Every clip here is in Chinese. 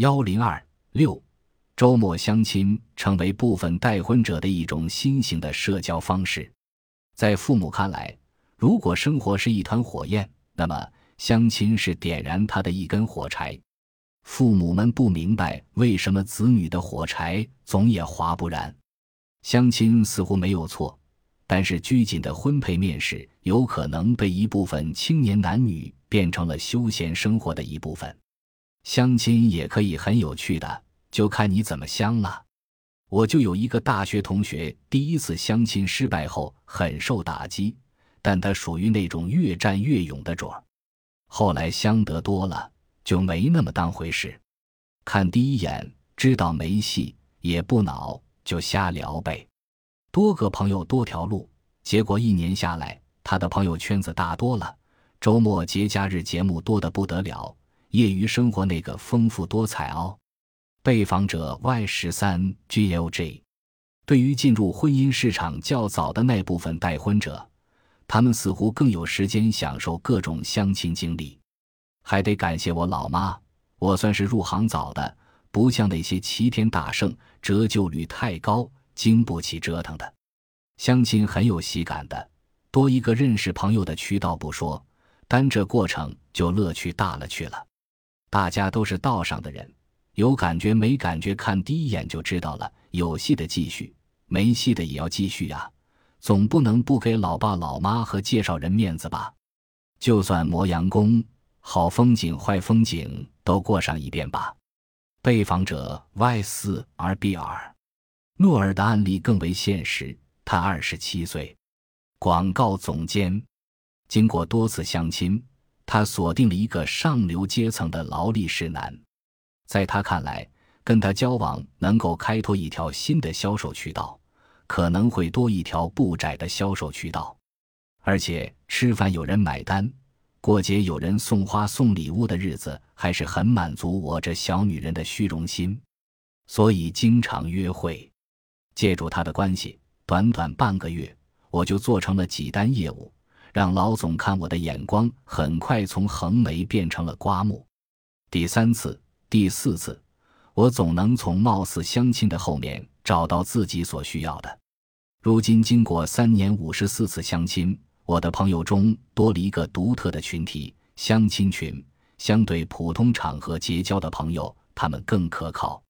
幺零二六，周末相亲成为部分待婚者的一种新型的社交方式。在父母看来，如果生活是一团火焰，那么相亲是点燃他的一根火柴。父母们不明白为什么子女的火柴总也划不燃。相亲似乎没有错，但是拘谨的婚配面试有可能被一部分青年男女变成了休闲生活的一部分。相亲也可以很有趣的，就看你怎么相了。我就有一个大学同学，第一次相亲失败后很受打击，但他属于那种越战越勇的主儿。后来相得多了，就没那么当回事。看第一眼知道没戏，也不恼，就瞎聊呗。多个朋友多条路，结果一年下来，他的朋友圈子大多了，周末节假日节目多得不得了。业余生活那个丰富多彩哦。被访者 Y 十三 GLJ，对于进入婚姻市场较早的那部分待婚者，他们似乎更有时间享受各种相亲经历。还得感谢我老妈，我算是入行早的，不像那些齐天大圣折旧率太高，经不起折腾的。相亲很有喜感的，多一个认识朋友的渠道不说，单这过程就乐趣大了去了。大家都是道上的人，有感觉没感觉，看第一眼就知道了。有戏的继续，没戏的也要继续呀，总不能不给老爸老妈和介绍人面子吧？就算磨洋工，好风景坏风景都过上一遍吧。被访者 Y 四 RBR，诺尔的案例更为现实。他二十七岁，广告总监，经过多次相亲。他锁定了一个上流阶层的劳力士男，在他看来，跟他交往能够开拓一条新的销售渠道，可能会多一条不窄的销售渠道，而且吃饭有人买单，过节有人送花送礼物的日子，还是很满足我这小女人的虚荣心，所以经常约会。借助他的关系，短短半个月，我就做成了几单业务。让老总看我的眼光很快从横眉变成了刮目。第三次、第四次，我总能从貌似相亲的后面找到自己所需要的。如今经过三年五十四次相亲，我的朋友中多了一个独特的群体——相亲群。相对普通场合结交的朋友，他们更可靠。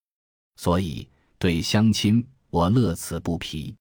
所以对相亲，我乐此不疲。